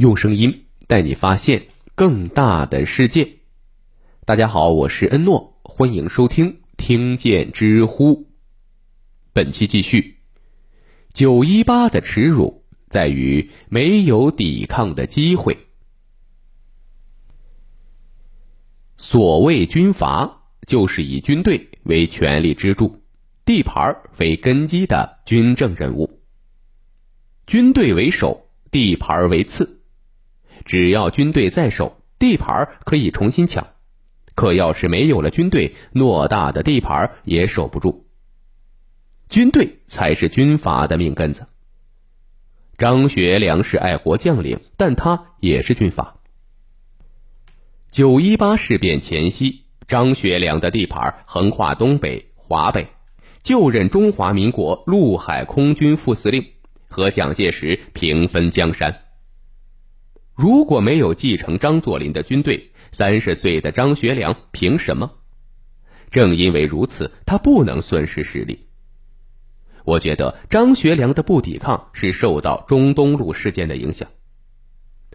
用声音带你发现更大的世界。大家好，我是恩诺，欢迎收听听见知乎。本期继续，九一八的耻辱在于没有抵抗的机会。所谓军阀，就是以军队为权力支柱、地盘为根基的军政人物。军队为首，地盘为次。只要军队在手，地盘可以重新抢；可要是没有了军队，偌大的地盘也守不住。军队才是军阀的命根子。张学良是爱国将领，但他也是军阀。九一八事变前夕，张学良的地盘横跨东北、华北，就任中华民国陆海空军副司令。和蒋介石平分江山。如果没有继承张作霖的军队，三十岁的张学良凭什么？正因为如此，他不能损失实力。我觉得张学良的不抵抗是受到中东路事件的影响。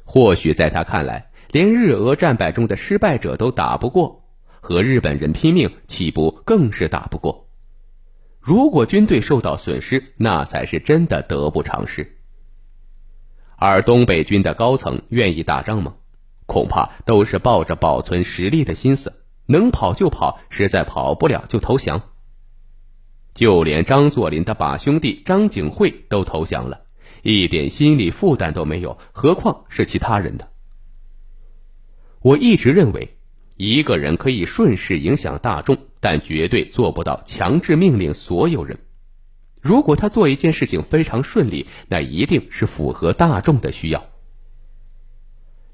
或许在他看来，连日俄战败中的失败者都打不过，和日本人拼命，岂不更是打不过？如果军队受到损失，那才是真的得不偿失。而东北军的高层愿意打仗吗？恐怕都是抱着保存实力的心思，能跑就跑，实在跑不了就投降。就连张作霖的把兄弟张景惠都投降了，一点心理负担都没有，何况是其他人的？我一直认为。一个人可以顺势影响大众，但绝对做不到强制命令所有人。如果他做一件事情非常顺利，那一定是符合大众的需要。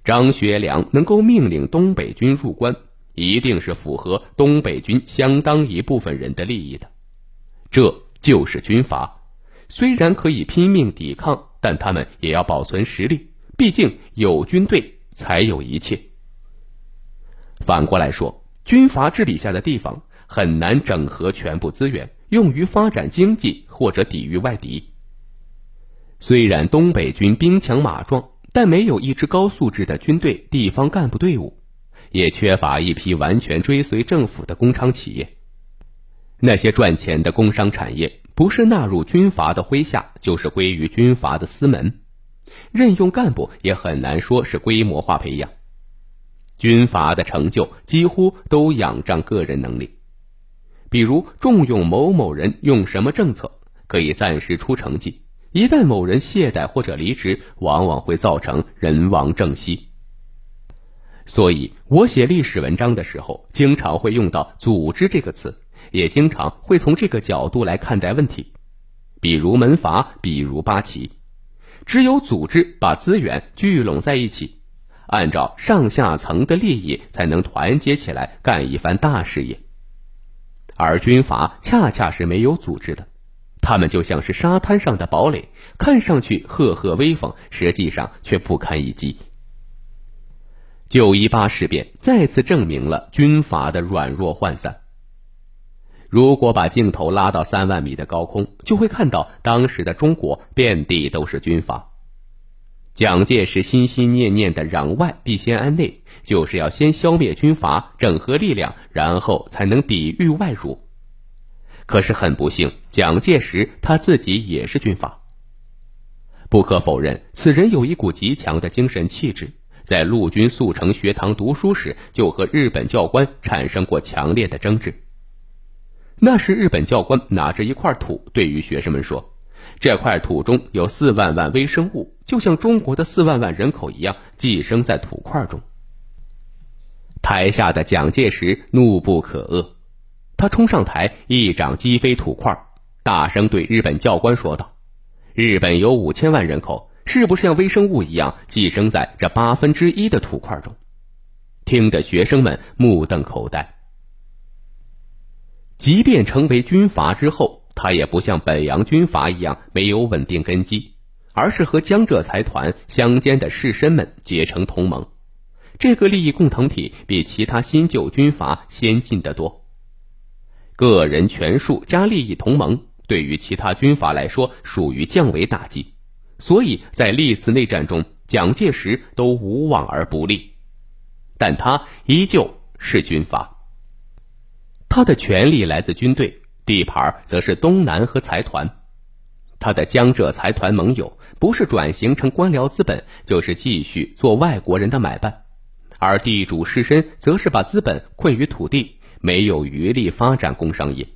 张学良能够命令东北军入关，一定是符合东北军相当一部分人的利益的。这就是军阀，虽然可以拼命抵抗，但他们也要保存实力。毕竟有军队才有一切。反过来说，军阀治理下的地方很难整合全部资源用于发展经济或者抵御外敌。虽然东北军兵强马壮，但没有一支高素质的军队地方干部队伍，也缺乏一批完全追随政府的工商企业。那些赚钱的工商产业，不是纳入军阀的麾下，就是归于军阀的私门。任用干部也很难说是规模化培养。军阀的成就几乎都仰仗个人能力，比如重用某某人，用什么政策可以暂时出成绩，一旦某人懈怠或者离职，往往会造成人亡政息。所以我写历史文章的时候，经常会用到“组织”这个词，也经常会从这个角度来看待问题。比如门阀，比如八旗，只有组织把资源聚拢在一起。按照上下层的利益，才能团结起来干一番大事业。而军阀恰恰是没有组织的，他们就像是沙滩上的堡垒，看上去赫赫威风，实际上却不堪一击。九一八事变再次证明了军阀的软弱涣散。如果把镜头拉到三万米的高空，就会看到当时的中国遍地都是军阀。蒋介石心心念念的“攘外必先安内”，就是要先消灭军阀，整合力量，然后才能抵御外辱。可是很不幸，蒋介石他自己也是军阀。不可否认，此人有一股极强的精神气质，在陆军速成学堂读书时，就和日本教官产生过强烈的争执。那时，日本教官拿着一块土，对于学生们说。这块土中有四万万微生物，就像中国的四万万人口一样，寄生在土块中。台下的蒋介石怒不可遏，他冲上台，一掌击飞土块，大声对日本教官说道：“日本有五千万人口，是不是像微生物一样寄生在这八分之一的土块中？”听得学生们目瞪口呆。即便成为军阀之后，他也不像本洋军阀一样没有稳定根基，而是和江浙财团乡间的士绅们结成同盟。这个利益共同体比其他新旧军阀先进得多。个人权术加利益同盟，对于其他军阀来说属于降维打击。所以在历次内战中，蒋介石都无往而不利，但他依旧是军阀。他的权力来自军队，地盘则是东南和财团。他的江浙财团盟友不是转型成官僚资本，就是继续做外国人的买办，而地主士绅则是把资本困于土地，没有余力发展工商业。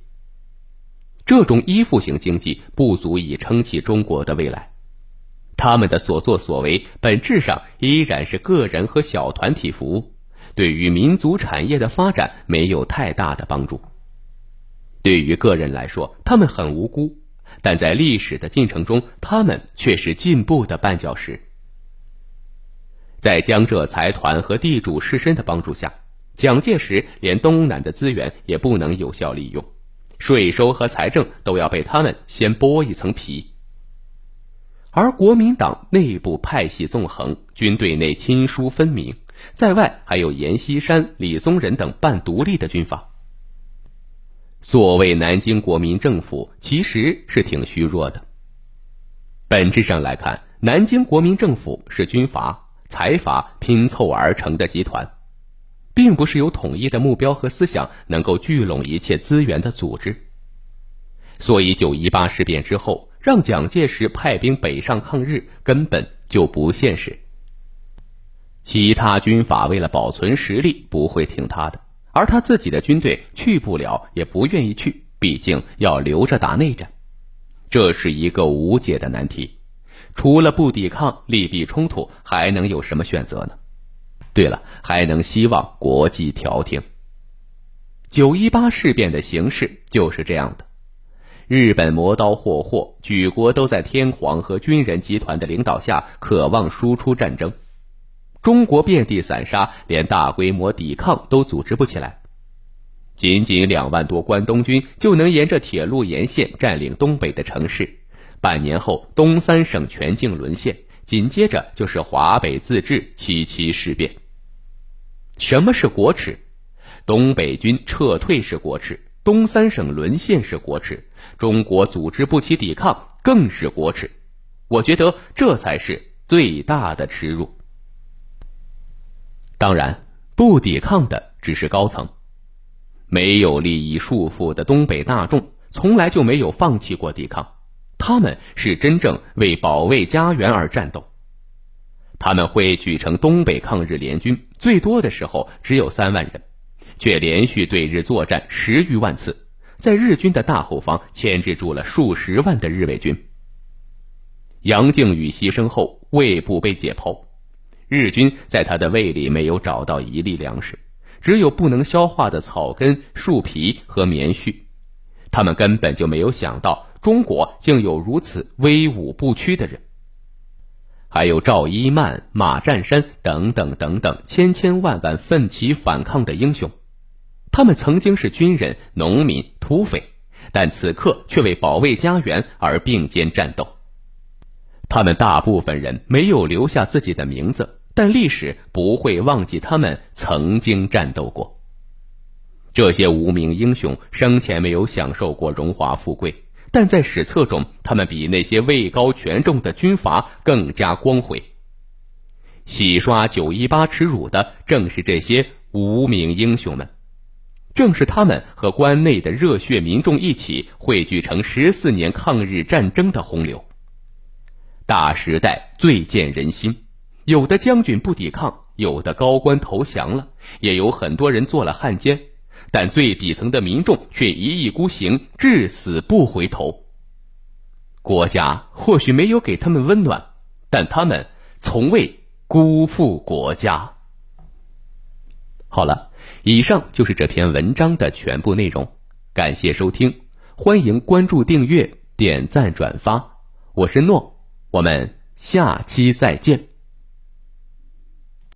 这种依附型经济不足以撑起中国的未来，他们的所作所为本质上依然是个人和小团体服务，对于民族产业的发展没有太大的帮助。对于个人来说，他们很无辜。但在历史的进程中，他们却是进步的绊脚石。在江浙财团和地主士绅的帮助下，蒋介石连东南的资源也不能有效利用，税收和财政都要被他们先剥一层皮。而国民党内部派系纵横，军队内亲疏分明，在外还有阎锡山、李宗仁等半独立的军阀。所谓南京国民政府其实是挺虚弱的。本质上来看，南京国民政府是军阀、财阀拼凑而成的集团，并不是有统一的目标和思想能够聚拢一切资源的组织。所以，九一八事变之后，让蒋介石派兵北上抗日根本就不现实。其他军阀为了保存实力，不会听他的。而他自己的军队去不了，也不愿意去，毕竟要留着打内战，这是一个无解的难题。除了不抵抗、利弊冲突，还能有什么选择呢？对了，还能希望国际调停。九一八事变的形势就是这样的：日本磨刀霍霍，举国都在天皇和军人集团的领导下，渴望输出战争。中国遍地散沙，连大规模抵抗都组织不起来。仅仅两万多关东军就能沿着铁路沿线占领东北的城市。半年后，东三省全境沦陷，紧接着就是华北自治七七事变。什么是国耻？东北军撤退是国耻，东三省沦陷是国耻，中国组织不起抵抗更是国耻。我觉得这才是最大的耻辱。当然，不抵抗的只是高层，没有利益束缚的东北大众从来就没有放弃过抵抗，他们是真正为保卫家园而战斗。他们会举成东北抗日联军，最多的时候只有三万人，却连续对日作战十余万次，在日军的大后方牵制住了数十万的日伪军。杨靖宇牺牲后，胃部被解剖。日军在他的胃里没有找到一粒粮食，只有不能消化的草根、树皮和棉絮。他们根本就没有想到，中国竟有如此威武不屈的人。还有赵一曼、马占山等等等等，千千万万奋起反抗的英雄。他们曾经是军人、农民、土匪，但此刻却为保卫家园而并肩战斗。他们大部分人没有留下自己的名字，但历史不会忘记他们曾经战斗过。这些无名英雄生前没有享受过荣华富贵，但在史册中，他们比那些位高权重的军阀更加光辉。洗刷九一八耻辱的正是这些无名英雄们，正是他们和关内的热血民众一起汇聚成十四年抗日战争的洪流。大时代最见人心，有的将军不抵抗，有的高官投降了，也有很多人做了汉奸，但最底层的民众却一意孤行，至死不回头。国家或许没有给他们温暖，但他们从未辜负国家。好了，以上就是这篇文章的全部内容，感谢收听，欢迎关注、订阅、点赞、转发，我是诺。我们下期再见。